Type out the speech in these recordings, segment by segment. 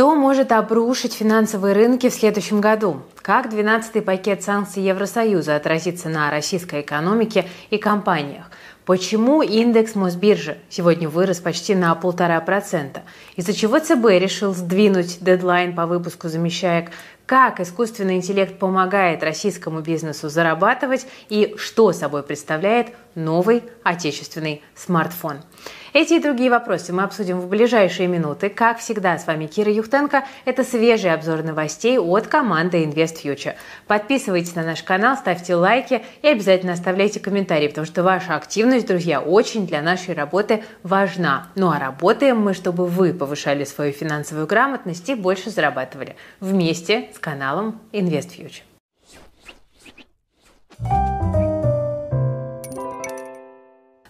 Что может обрушить финансовые рынки в следующем году? Как 12-й пакет санкций Евросоюза отразится на российской экономике и компаниях? Почему индекс Мосбиржи сегодня вырос почти на полтора процента? Из-за чего ЦБ решил сдвинуть дедлайн по выпуску замещаек? Как искусственный интеллект помогает российскому бизнесу зарабатывать и что собой представляет новый отечественный смартфон? Эти и другие вопросы мы обсудим в ближайшие минуты. Как всегда, с вами Кира Юхтенко. Это свежий обзор новостей от команды InvestFuture. Подписывайтесь на наш канал, ставьте лайки и обязательно оставляйте комментарии, потому что ваша активность, друзья, очень для нашей работы важна. Ну а работаем мы, чтобы вы повышали свою финансовую грамотность и больше зарабатывали вместе с каналом InvestFuture.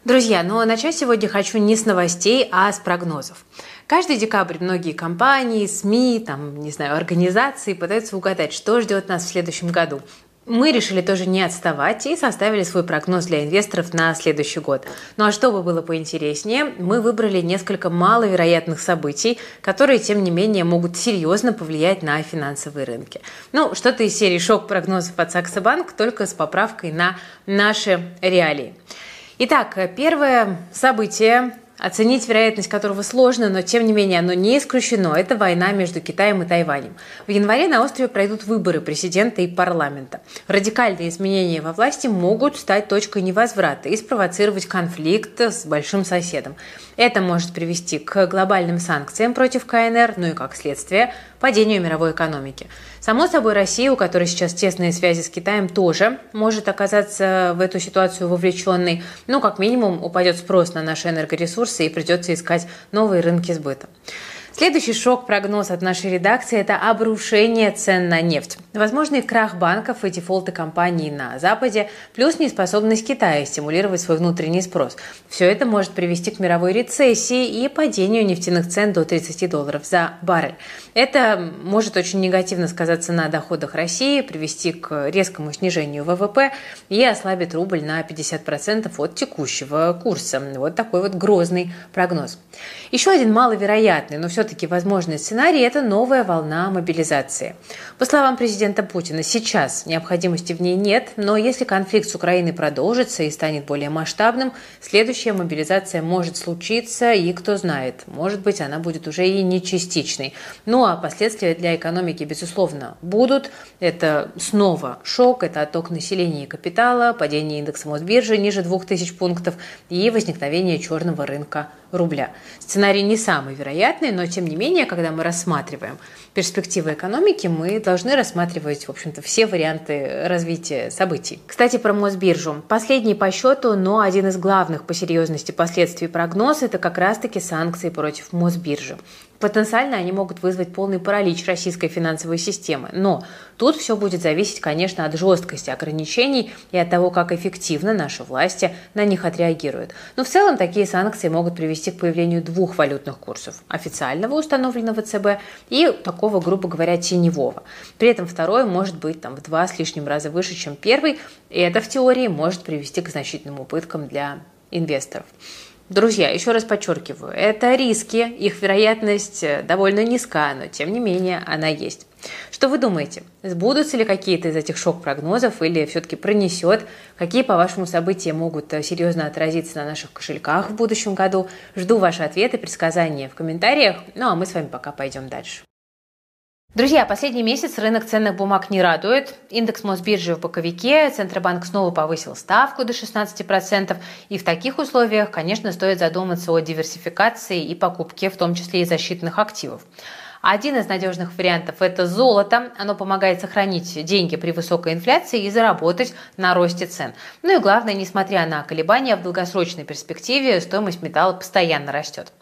Друзья, но начать сегодня хочу не с новостей, а с прогнозов. Каждый декабрь многие компании, СМИ, там, не знаю, организации пытаются угадать, что ждет нас в следующем году. Мы решили тоже не отставать и составили свой прогноз для инвесторов на следующий год. Ну а чтобы было поинтереснее, мы выбрали несколько маловероятных событий, которые, тем не менее, могут серьезно повлиять на финансовые рынки. Ну, что-то из серии шок-прогнозов от Сакса Банк, только с поправкой на наши реалии. Итак, первое событие, оценить вероятность которого сложно, но тем не менее оно не исключено, это война между Китаем и Тайванем. В январе на острове пройдут выборы президента и парламента. Радикальные изменения во власти могут стать точкой невозврата и спровоцировать конфликт с большим соседом. Это может привести к глобальным санкциям против КНР, ну и как следствие падению мировой экономики. Само собой, Россия, у которой сейчас тесные связи с Китаем, тоже может оказаться в эту ситуацию вовлеченной. Ну, как минимум, упадет спрос на наши энергоресурсы и придется искать новые рынки сбыта. Следующий шок-прогноз от нашей редакции – это обрушение цен на нефть. Возможный крах банков и дефолты компаний на Западе, плюс неспособность Китая стимулировать свой внутренний спрос. Все это может привести к мировой рецессии и падению нефтяных цен до 30 долларов за баррель. Это может очень негативно сказаться на доходах России, привести к резкому снижению ВВП и ослабить рубль на 50% от текущего курса. Вот такой вот грозный прогноз. Еще один маловероятный, но все все-таки возможный сценарий – это новая волна мобилизации. По словам президента Путина, сейчас необходимости в ней нет, но если конфликт с Украиной продолжится и станет более масштабным, следующая мобилизация может случиться, и кто знает, может быть, она будет уже и не частичной. Ну а последствия для экономики, безусловно, будут. Это снова шок, это отток населения и капитала, падение индекса Мосбиржи ниже 2000 пунктов и возникновение черного рынка рубля. Сценарий не самый вероятный, но тем не менее, когда мы рассматриваем перспективы экономики, мы должны рассматривать, в общем-то, все варианты развития событий. Кстати, про Мосбиржу. Последний по счету, но один из главных по серьезности последствий прогноз – это как раз-таки санкции против Мосбиржи. Потенциально они могут вызвать полный паралич российской финансовой системы. Но тут все будет зависеть, конечно, от жесткости ограничений и от того, как эффективно наши власти на них отреагируют. Но в целом такие санкции могут привести к появлению двух валютных курсов – официального, установленного ЦБ, и такого, грубо говоря, теневого. При этом второй может быть там, в два с лишним раза выше, чем первый, и это в теории может привести к значительным убыткам для инвесторов. Друзья, еще раз подчеркиваю, это риски, их вероятность э, довольно низка, но тем не менее она есть. Что вы думаете? Сбудутся ли какие-то из этих шок-прогнозов или все-таки пронесет? Какие, по-вашему, события могут э, серьезно отразиться на наших кошельках в будущем году? Жду ваши ответы, предсказания в комментариях. Ну а мы с вами пока пойдем дальше. Друзья, последний месяц рынок ценных бумаг не радует. Индекс Мосбиржи в боковике, Центробанк снова повысил ставку до 16%. И в таких условиях, конечно, стоит задуматься о диверсификации и покупке, в том числе и защитных активов. Один из надежных вариантов – это золото. Оно помогает сохранить деньги при высокой инфляции и заработать на росте цен. Ну и главное, несмотря на колебания, в долгосрочной перспективе стоимость металла постоянно растет.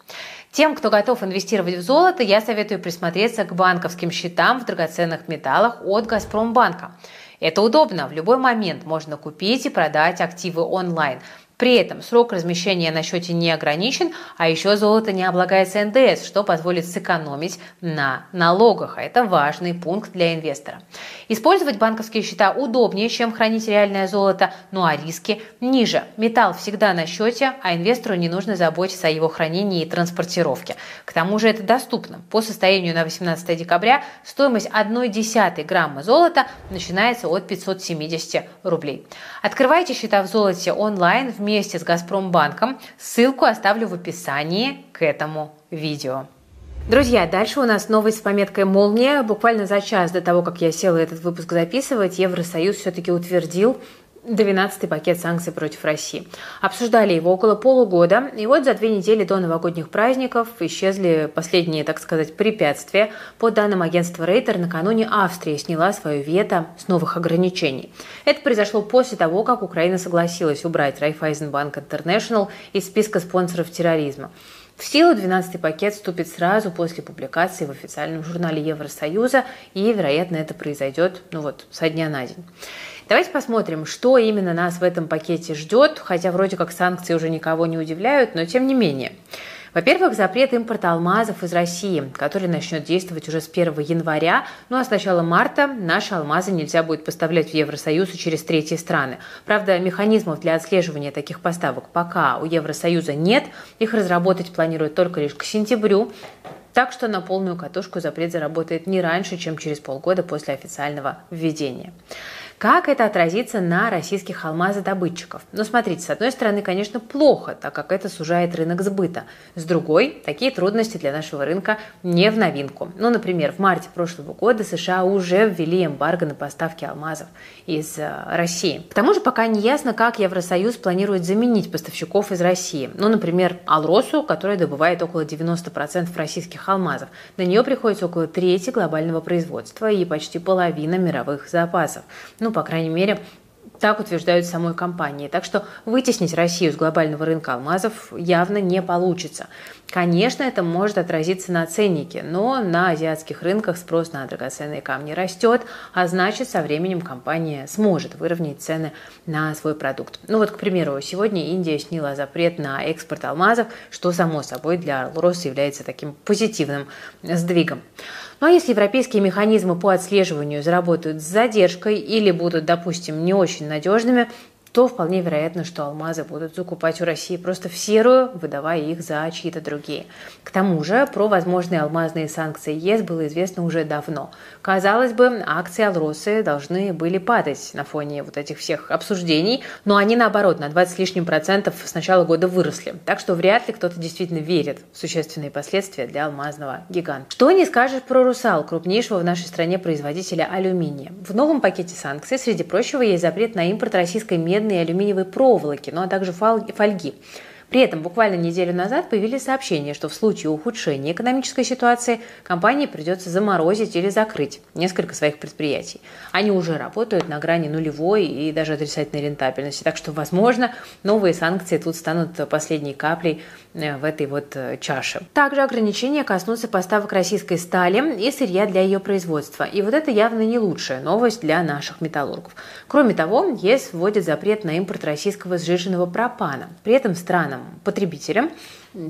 Тем, кто готов инвестировать в золото, я советую присмотреться к банковским счетам в драгоценных металлах от «Газпромбанка». Это удобно, в любой момент можно купить и продать активы онлайн. При этом срок размещения на счете не ограничен, а еще золото не облагается НДС, что позволит сэкономить на налогах. А это важный пункт для инвестора. Использовать банковские счета удобнее, чем хранить реальное золото, ну а риски ниже. Металл всегда на счете, а инвестору не нужно заботиться о его хранении и транспортировке. К тому же это доступно. По состоянию на 18 декабря стоимость 1,1 грамма золота начинается от 570 рублей. Открывайте счета в золоте онлайн вместе с Газпромбанком. Ссылку оставлю в описании к этому видео. Друзья, дальше у нас новость с пометкой «Молния». Буквально за час до того, как я села этот выпуск записывать, Евросоюз все-таки утвердил 12-й пакет санкций против России. Обсуждали его около полугода, и вот за две недели до новогодних праздников исчезли последние, так сказать, препятствия. По данным агентства Рейтер, накануне Австрия сняла свое вето с новых ограничений. Это произошло после того, как Украина согласилась убрать Райфайзенбанк Интернешнл из списка спонсоров терроризма. В силу 12-й пакет вступит сразу после публикации в официальном журнале Евросоюза, и, вероятно, это произойдет ну вот, со дня на день. Давайте посмотрим, что именно нас в этом пакете ждет, хотя вроде как санкции уже никого не удивляют, но тем не менее. Во-первых, запрет импорта алмазов из России, который начнет действовать уже с 1 января, ну а с начала марта наши алмазы нельзя будет поставлять в Евросоюз и через третьи страны. Правда, механизмов для отслеживания таких поставок пока у Евросоюза нет, их разработать планируют только лишь к сентябрю, так что на полную катушку запрет заработает не раньше, чем через полгода после официального введения. Как это отразится на российских алмазодобытчиков? Ну, смотрите, с одной стороны, конечно, плохо, так как это сужает рынок сбыта. С другой, такие трудности для нашего рынка не в новинку. Ну, например, в марте прошлого года США уже ввели эмбарго на поставки алмазов из э, России. К тому же пока не ясно, как Евросоюз планирует заменить поставщиков из России. Ну, например, Алросу, которая добывает около 90% российских алмазов. На нее приходится около трети глобального производства и почти половина мировых запасов. Ну, ну, по крайней мере, так утверждают самой компании. Так что вытеснить Россию с глобального рынка алмазов явно не получится. Конечно, это может отразиться на ценнике, но на азиатских рынках спрос на драгоценные камни растет, а значит, со временем компания сможет выровнять цены на свой продукт. Ну вот, к примеру, сегодня Индия сняла запрет на экспорт алмазов, что, само собой, для Алроса является таким позитивным сдвигом. Ну а если европейские механизмы по отслеживанию заработают с задержкой или будут, допустим, не очень надежными, то вполне вероятно, что алмазы будут закупать у России просто в серую, выдавая их за чьи-то другие. К тому же про возможные алмазные санкции ЕС было известно уже давно. Казалось бы, акции Алросы должны были падать на фоне вот этих всех обсуждений, но они наоборот на 20 с лишним процентов с начала года выросли. Так что вряд ли кто-то действительно верит в существенные последствия для алмазного гиганта. Что не скажешь про «Русал», крупнейшего в нашей стране производителя алюминия. В новом пакете санкций, среди прочего, есть запрет на импорт российской меди медной и алюминиевой проволоки, ну а также фольги. При этом буквально неделю назад появились сообщения, что в случае ухудшения экономической ситуации компании придется заморозить или закрыть несколько своих предприятий. Они уже работают на грани нулевой и даже отрицательной рентабельности. Так что, возможно, новые санкции тут станут последней каплей э, в этой вот э, чаше. Также ограничения коснутся поставок российской стали и сырья для ее производства. И вот это явно не лучшая новость для наших металлургов. Кроме того, ЕС вводит запрет на импорт российского сжиженного пропана. При этом странам потребителям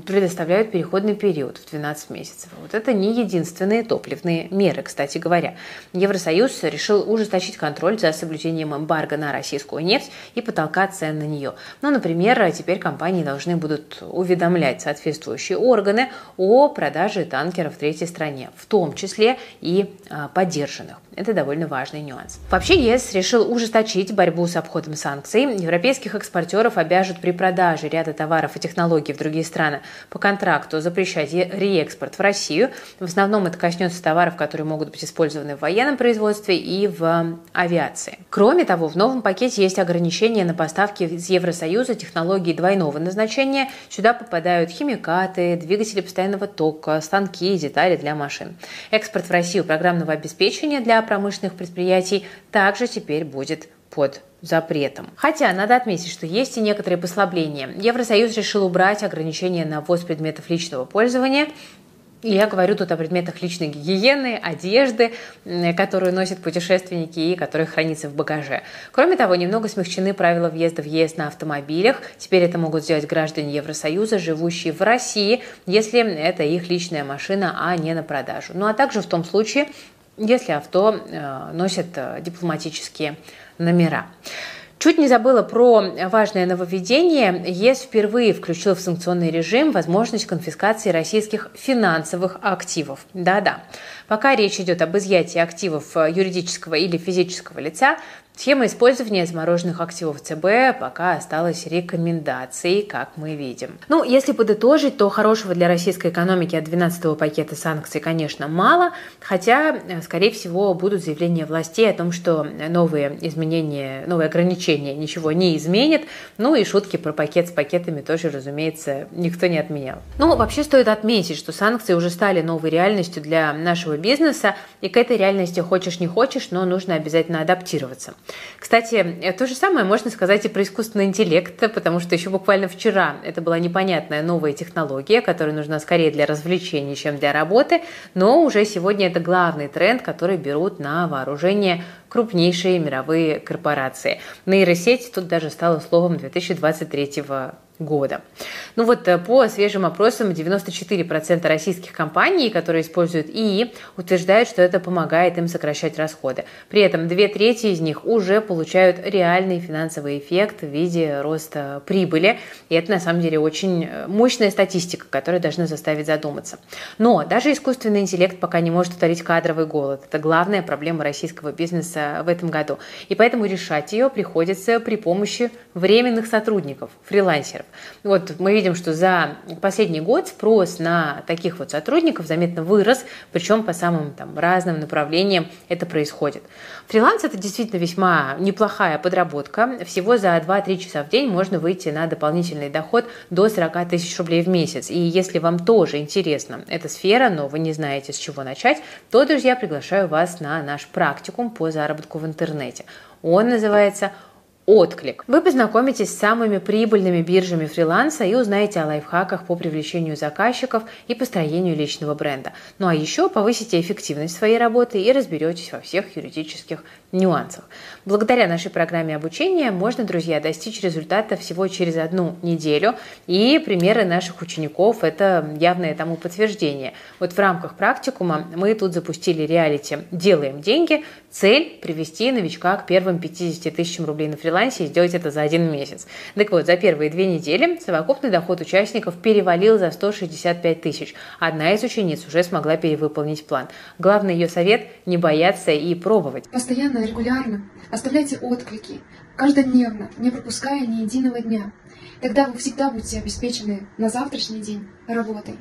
предоставляют переходный период в 12 месяцев. Вот это не единственные топливные меры, кстати говоря. Евросоюз решил ужесточить контроль за соблюдением эмбарго на российскую нефть и потолка цен на нее. Ну, например, теперь компании должны будут уведомлять соответствующие органы о продаже танкеров в третьей стране, в том числе и а, поддержанных. Это довольно важный нюанс. Вообще ЕС решил ужесточить борьбу с обходом санкций. Европейских экспортеров обяжут при продаже ряда товаров и технологий в другие страны страны по контракту запрещать реэкспорт в Россию. В основном это коснется товаров, которые могут быть использованы в военном производстве и в авиации. Кроме того, в новом пакете есть ограничения на поставки из Евросоюза технологий двойного назначения. Сюда попадают химикаты, двигатели постоянного тока, станки и детали для машин. Экспорт в Россию программного обеспечения для промышленных предприятий также теперь будет под запретом. Хотя надо отметить, что есть и некоторые послабления. Евросоюз решил убрать ограничения на ввоз предметов личного пользования И я говорю тут о предметах личной гигиены, одежды, которую носят путешественники и которые хранятся в багаже. Кроме того, немного смягчены правила въезда в ЕС на автомобилях. Теперь это могут сделать граждане Евросоюза, живущие в России, если это их личная машина, а не на продажу. Ну а также в том случае, если авто э, носит э, дипломатические номера. Чуть не забыла про важное нововведение. ЕС впервые включил в санкционный режим возможность конфискации российских финансовых активов. Да-да. Пока речь идет об изъятии активов юридического или физического лица, Схема использования замороженных активов ЦБ пока осталась рекомендацией, как мы видим. Ну, если подытожить, то хорошего для российской экономики от 12-го пакета санкций, конечно, мало, хотя, скорее всего, будут заявления властей о том, что новые изменения, новые ограничения ничего не изменят. Ну и шутки про пакет с пакетами тоже, разумеется, никто не отменял. Ну, вообще стоит отметить, что санкции уже стали новой реальностью для нашего бизнеса, и к этой реальности хочешь не хочешь, но нужно обязательно адаптироваться. Кстати, то же самое можно сказать и про искусственный интеллект, потому что еще буквально вчера это была непонятная новая технология, которая нужна скорее для развлечений, чем для работы, но уже сегодня это главный тренд, который берут на вооружение крупнейшие мировые корпорации. Нейросеть тут даже стала словом 2023 года. Ну вот э, по свежим опросам 94% российских компаний, которые используют ИИ, утверждают, что это помогает им сокращать расходы. При этом две трети из них уже получают реальный финансовый эффект в виде роста прибыли. И это на самом деле очень э, мощная статистика, которая должна заставить задуматься. Но даже искусственный интеллект пока не может утолить кадровый голод. Это главная проблема российского бизнеса в этом году. И поэтому решать ее приходится при помощи временных сотрудников, фрилансеров. Вот мы видим, что за последний год спрос на таких вот сотрудников заметно вырос, причем по самым там, разным направлениям это происходит. Фриланс – это действительно весьма неплохая подработка. Всего за 2-3 часа в день можно выйти на дополнительный доход до 40 тысяч рублей в месяц. И если вам тоже интересна эта сфера, но вы не знаете, с чего начать, то, друзья, приглашаю вас на наш практикум по заработку в интернете. Он называется отклик. Вы познакомитесь с самыми прибыльными биржами фриланса и узнаете о лайфхаках по привлечению заказчиков и построению личного бренда. Ну а еще повысите эффективность своей работы и разберетесь во всех юридических нюансах. Благодаря нашей программе обучения можно, друзья, достичь результата всего через одну неделю, и примеры наших учеников – это явное тому подтверждение. Вот в рамках практикума мы тут запустили реалити «Делаем деньги». Цель – привести новичка к первым 50 тысячам рублей на фрилансе и сделать это за один месяц. Так вот, за первые две недели совокупный доход участников перевалил за 165 тысяч. Одна из учениц уже смогла перевыполнить план. Главный ее совет – не бояться и пробовать. Постоянно постоянно, регулярно. Оставляйте отклики, каждодневно, не пропуская ни единого дня. Тогда вы всегда будете обеспечены на завтрашний день работой.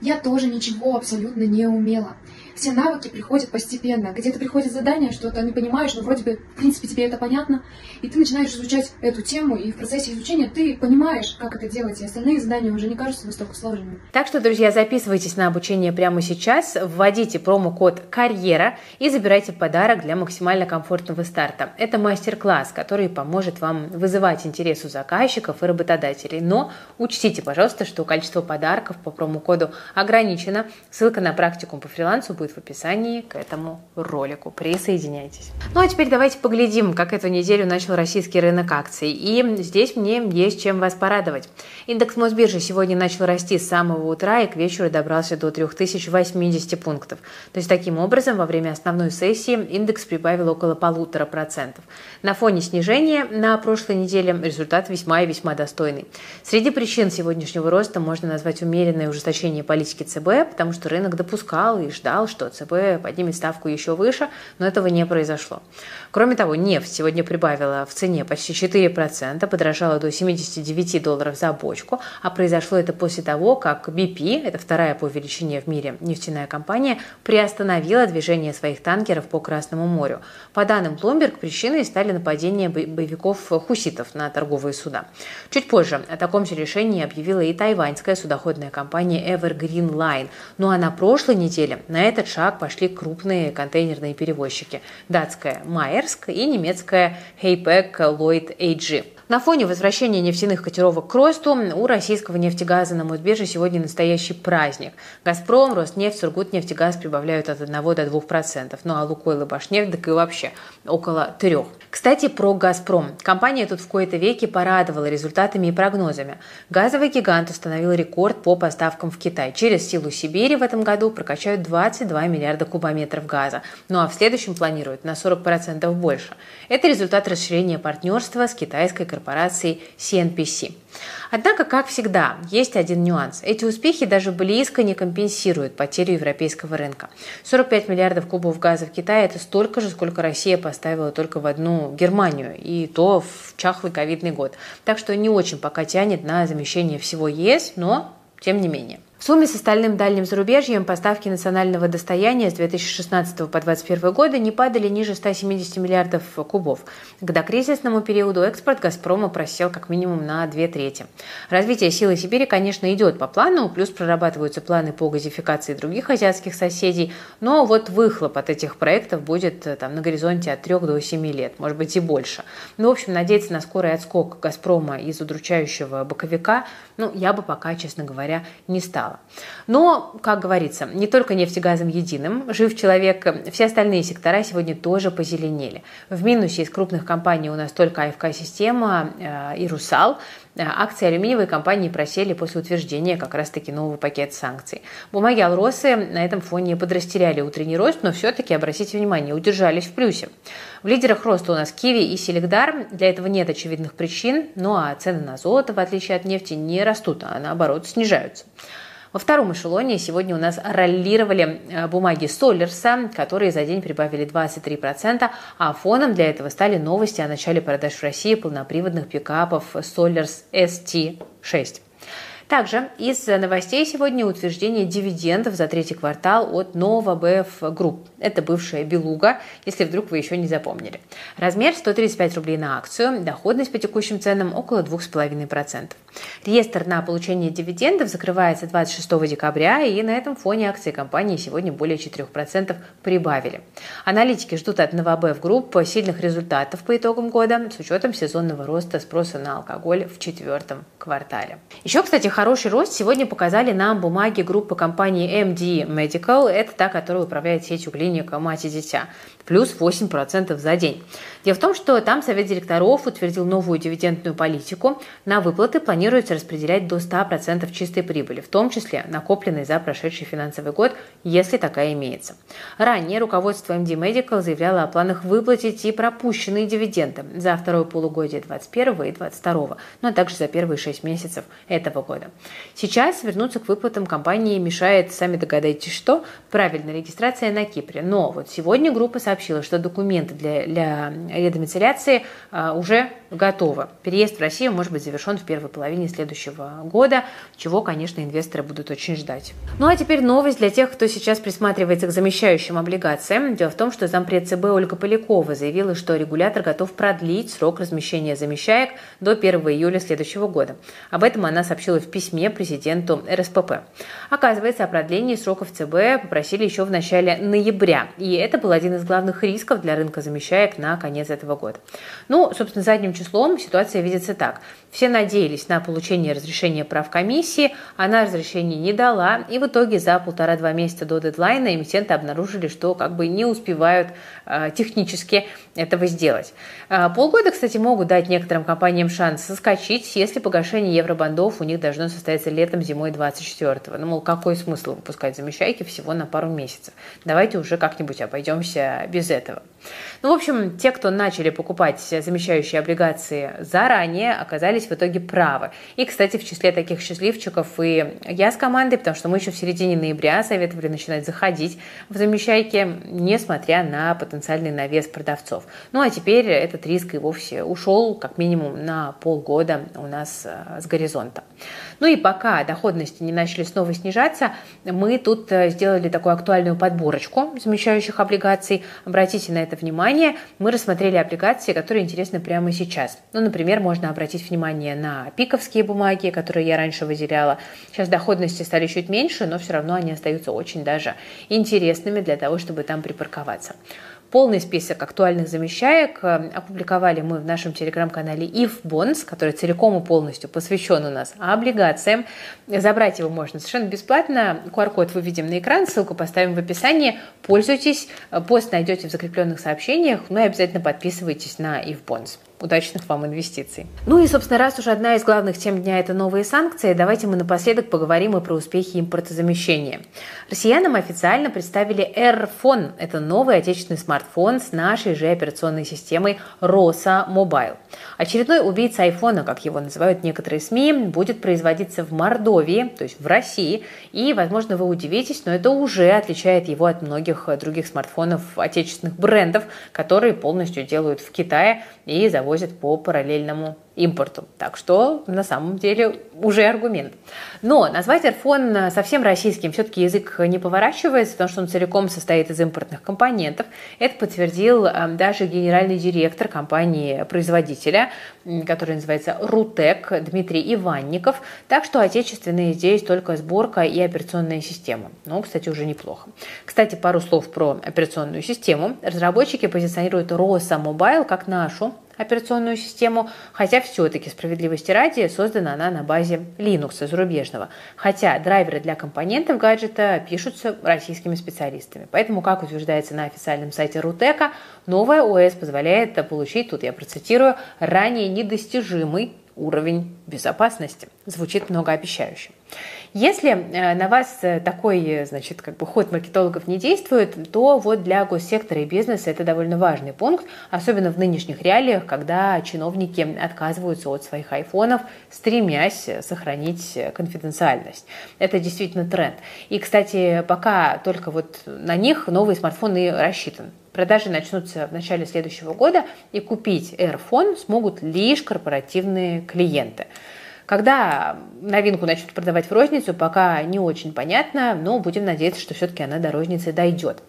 Я тоже ничего абсолютно не умела все навыки приходят постепенно. Где-то приходит задание, что-то не понимаешь, но вроде бы, в принципе, тебе это понятно, и ты начинаешь изучать эту тему, и в процессе изучения ты понимаешь, как это делать, и остальные задания уже не кажутся настолько сложными. Так что, друзья, записывайтесь на обучение прямо сейчас, вводите промокод «Карьера» и забирайте подарок для максимально комфортного старта. Это мастер-класс, который поможет вам вызывать интерес у заказчиков и работодателей. Но учтите, пожалуйста, что количество подарков по промокоду ограничено. Ссылка на практикум по фрилансу будет в описании к этому ролику. Присоединяйтесь. Ну а теперь давайте поглядим, как эту неделю начал российский рынок акций. И здесь мне есть чем вас порадовать. Индекс Мосбиржи сегодня начал расти с самого утра и к вечеру добрался до 3080 пунктов. То есть таким образом во время основной сессии индекс прибавил около полутора процентов. На фоне снижения на прошлой неделе результат весьма и весьма достойный. Среди причин сегодняшнего роста можно назвать умеренное ужесточение политики ЦБ, потому что рынок допускал и ждал, что ЦБ поднимет ставку еще выше, но этого не произошло. Кроме того, нефть сегодня прибавила в цене почти 4%, подорожала до 79 долларов за бочку, а произошло это после того, как BP, это вторая по величине в мире нефтяная компания, приостановила движение своих танкеров по Красному морю. По данным Bloomberg, причиной стали нападения боевиков хуситов на торговые суда. Чуть позже о таком же решении объявила и тайваньская судоходная компания Evergreen Line. Ну а на прошлой неделе на это этот шаг пошли крупные контейнерные перевозчики – датская Майерск и немецкая Heypack Lloyd AG. На фоне возвращения нефтяных котировок к росту у российского нефтегаза на Мосбирже сегодня настоящий праздник. «Газпром», «Роснефть», «Сургутнефтегаз» прибавляют от 1 до 2%, ну а «Лукойл» и «Башнефть» так и вообще около 3%. Кстати, про «Газпром». Компания тут в кои-то веки порадовала результатами и прогнозами. Газовый гигант установил рекорд по поставкам в Китай. Через силу Сибири в этом году прокачают 22 миллиарда кубометров газа. Ну а в следующем планируют на 40% больше. Это результат расширения партнерства с китайской корпорацией CNPC. Однако, как всегда, есть один нюанс. Эти успехи даже близко не компенсируют потерю европейского рынка. 45 миллиардов кубов газа в Китае – это столько же, сколько Россия поставила только в одну Германию, и то в чахлый ковидный год. Так что не очень пока тянет на замещение всего ЕС, но тем не менее. В сумме с остальным дальним зарубежьем поставки национального достояния с 2016 по 2021 годы не падали ниже 170 миллиардов кубов. К докризисному периоду экспорт «Газпрома» просел как минимум на две трети. Развитие силы Сибири, конечно, идет по плану, плюс прорабатываются планы по газификации других азиатских соседей, но вот выхлоп от этих проектов будет э, там, на горизонте от 3 до 7 лет, может быть и больше. Ну, в общем, надеяться на скорый отскок «Газпрома» из удручающего боковика, ну, я бы пока, честно говоря, не стала стало. Но, как говорится, не только нефтегазом единым жив человек, все остальные сектора сегодня тоже позеленели. В минусе из крупных компаний у нас только АФК-система э, и «Русал», Э, акции алюминиевой компании просели после утверждения как раз-таки нового пакета санкций. Бумаги Алросы на этом фоне подрастеряли утренний рост, но все-таки, обратите внимание, удержались в плюсе. В лидерах роста у нас Киви и Селегдар. Для этого нет очевидных причин, ну а цены на золото, в отличие от нефти, не растут, а наоборот снижаются. Во втором эшелоне сегодня у нас роллировали э, бумаги Солерса, которые за день прибавили 23%, а фоном для этого стали новости о начале продаж в России полноприводных пикапов Solers ST6. Также из новостей сегодня утверждение дивидендов за третий квартал от NovaBev Group. Это бывшая Белуга, если вдруг вы еще не запомнили. Размер 135 рублей на акцию, доходность по текущим ценам около 2,5%. Реестр на получение дивидендов закрывается 26 декабря, и на этом фоне акции компании сегодня более 4% прибавили. Аналитики ждут от NovaBev Group сильных результатов по итогам года с учетом сезонного роста спроса на алкоголь в четвертом квартале. Еще, кстати, хороший рост сегодня показали нам бумаги группы компании MD Medical. Это та, которая управляет сетью клиник «Мать и дитя» плюс 8% за день. Дело в том, что там Совет директоров утвердил новую дивидендную политику. На выплаты планируется распределять до 100% чистой прибыли, в том числе накопленной за прошедший финансовый год, если такая имеется. Ранее руководство MD Medical заявляло о планах выплатить и пропущенные дивиденды за второе полугодие 2021 и 2022, ну а также за первые 6 месяцев этого года. Сейчас вернуться к выплатам компании мешает, сами догадайтесь, что правильная регистрация на Кипре. Но вот сегодня группа сообщила, что документы для, для редомицеляции а, уже готовы. Переезд в Россию может быть завершен в первой половине следующего года, чего, конечно, инвесторы будут очень ждать. Ну а теперь новость для тех, кто сейчас присматривается к замещающим облигациям. Дело в том, что зампред ЦБ Ольга Полякова заявила, что регулятор готов продлить срок размещения замещаек до 1 июля следующего года. Об этом она сообщила в письме президенту РСПП. Оказывается, о продлении сроков ЦБ попросили еще в начале ноября, и это был один из главных рисков для рынка замещаек на конец этого года. Ну, собственно, задним числом ситуация видится так. Все надеялись на получение разрешения прав комиссии, она разрешения не дала, и в итоге за полтора-два месяца до дедлайна эмитенты обнаружили, что как бы не успевают технически этого сделать. Э, полгода, кстати, могут дать некоторым компаниям шанс соскочить, если погашение евробандов у них должно состояться летом-зимой 24-го. Ну, мол, какой смысл выпускать замещайки всего на пару месяцев? Давайте уже как-нибудь обойдемся без этого. Ну, в общем, те, кто начали покупать замещающие облигации заранее, оказались в итоге правы. И, кстати, в числе таких счастливчиков и я с командой, потому что мы еще в середине ноября советовали начинать заходить в замещайки, несмотря на потенциальный навес продавцов. Ну, а теперь этот риск и вовсе ушел как минимум на полгода у нас э, с горизонта. Ну и пока доходности не начали снова снижаться, мы тут э, сделали такую актуальную подборочку замещающих облигаций. Обратите на это внимание. Мы рассмотрели облигации, которые интересны прямо сейчас. Ну, например, можно обратить внимание на пиковские бумаги, которые я раньше выделяла. Сейчас доходности стали чуть меньше, но все равно они остаются очень даже интересными для того, чтобы там припарковаться. Полный список актуальных замещаек э, опубликовали мы в нашем телеграм-канале If Bonds, который целиком и полностью посвящен у нас облигациям. Забрать его можно совершенно бесплатно. QR-код выведем на экран, ссылку поставим в описании. Пользуйтесь, пост найдете в закрепленных сообщениях, ну и обязательно подписывайтесь на If Bonds удачных вам инвестиций. Ну и, собственно, раз уже одна из главных тем дня – это новые санкции, давайте мы напоследок поговорим и про успехи импортозамещения. Россиянам официально представили AirPhone – это новый отечественный смартфон с нашей же операционной системой ROSA Mobile. Очередной убийца айфона, как его называют некоторые СМИ, будет производиться в Мордовии, то есть в России, и, возможно, вы удивитесь, но это уже отличает его от многих других смартфонов отечественных брендов, которые полностью делают в Китае и заводят возят по параллельному импорту. Так что на самом деле уже аргумент. Но назвать iPhone совсем российским все-таки язык не поворачивается, потому что он целиком состоит из импортных компонентов. Это подтвердил эм, даже генеральный директор компании-производителя, который называется Рутек, Дмитрий Иванников. Так что отечественные здесь только сборка и операционная система. Ну, кстати, уже неплохо. Кстати, пару слов про операционную систему. Разработчики позиционируют ROSA Mobile как нашу операционную систему, хотя все-таки справедливости ради создана она на базе Linux зарубежного, хотя драйверы для компонентов гаджета пишутся российскими специалистами. Поэтому, как утверждается на официальном сайте Рутека, новая ОС позволяет получить, тут я процитирую, ранее недостижимый уровень безопасности. Звучит многообещающе. Если э, на вас э, такой, э, значит, как бы ход маркетологов не действует, то вот для госсектора и бизнеса это довольно важный пункт, особенно в нынешних реалиях, когда чиновники отказываются от своих айфонов, стремясь сохранить конфиденциальность. Это действительно тренд. И, кстати, пока только вот на них новые смартфоны рассчитан. Продажи начнутся в начале следующего года, и купить AirPhone смогут лишь корпоративные клиенты. Когда новинку начнут продавать в розницу, пока не очень понятно, но будем надеяться, что все-таки она до розницы дойдет.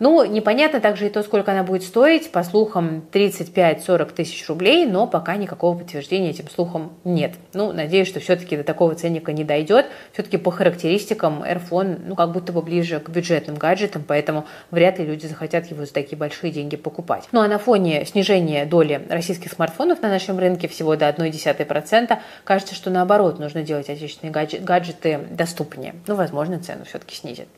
Ну, непонятно также и то, сколько она будет стоить. По слухам, 35-40 тысяч рублей, но пока никакого подтверждения этим слухам нет. Ну, надеюсь, что все-таки до такого ценника не дойдет. Все-таки по характеристикам Airphone, ну, как будто бы ближе к бюджетным гаджетам, поэтому вряд ли люди захотят его за такие большие деньги покупать. Ну, а на фоне снижения доли российских смартфонов на нашем рынке всего до 0,1%, кажется, что наоборот, нужно делать отечественные гаджеты доступнее. Ну, возможно, цену все-таки снизит.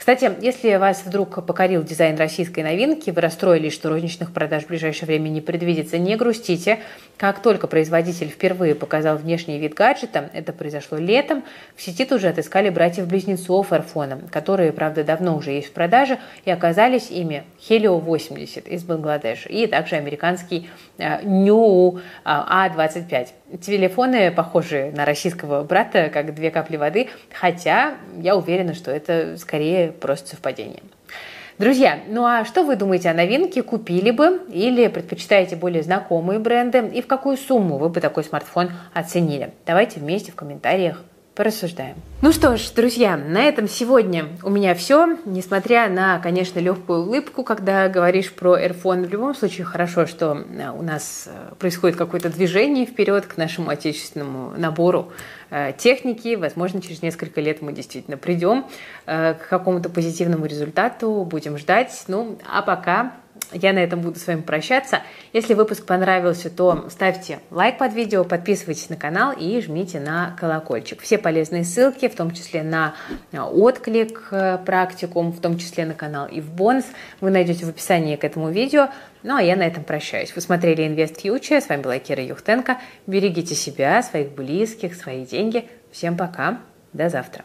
Кстати, если вас вдруг покорил дизайн российской новинки, вы расстроились, что розничных продаж в ближайшее время не предвидится, не грустите. Как только производитель впервые показал внешний вид гаджета, это произошло летом, в сети тут же отыскали братьев-близнецов Airphone, которые, правда, давно уже есть в продаже, и оказались ими Helio 80 из Бангладеша и также американский э, New A25. Телефоны похожи на российского брата, как две капли воды, хотя я уверена, что это скорее просто совпадение. Друзья, ну а что вы думаете о новинке? Купили бы или предпочитаете более знакомые бренды? И в какую сумму вы бы такой смартфон оценили? Давайте вместе в комментариях порассуждаем. Ну что ж, друзья, на этом сегодня у меня все. Несмотря на, конечно, легкую улыбку, когда говоришь про AirPhone, в любом случае хорошо, что э, у нас э, происходит какое-то движение вперед к нашему отечественному набору э, техники. Возможно, через несколько лет мы действительно придем к какому-то позитивному результату, будем ждать. Ну, а пока я на этом буду с вами прощаться. Если выпуск понравился, то ставьте лайк под видео, подписывайтесь на канал и жмите на колокольчик. Все полезные ссылки, в том числе на отклик э, практикум, в том числе на канал и в бонус, вы найдете в описании к этому видео. Ну а я на этом прощаюсь. Вы смотрели Invest Future, с вами была Кира Юхтенко. Берегите себя, своих близких, свои деньги. Всем пока, до завтра.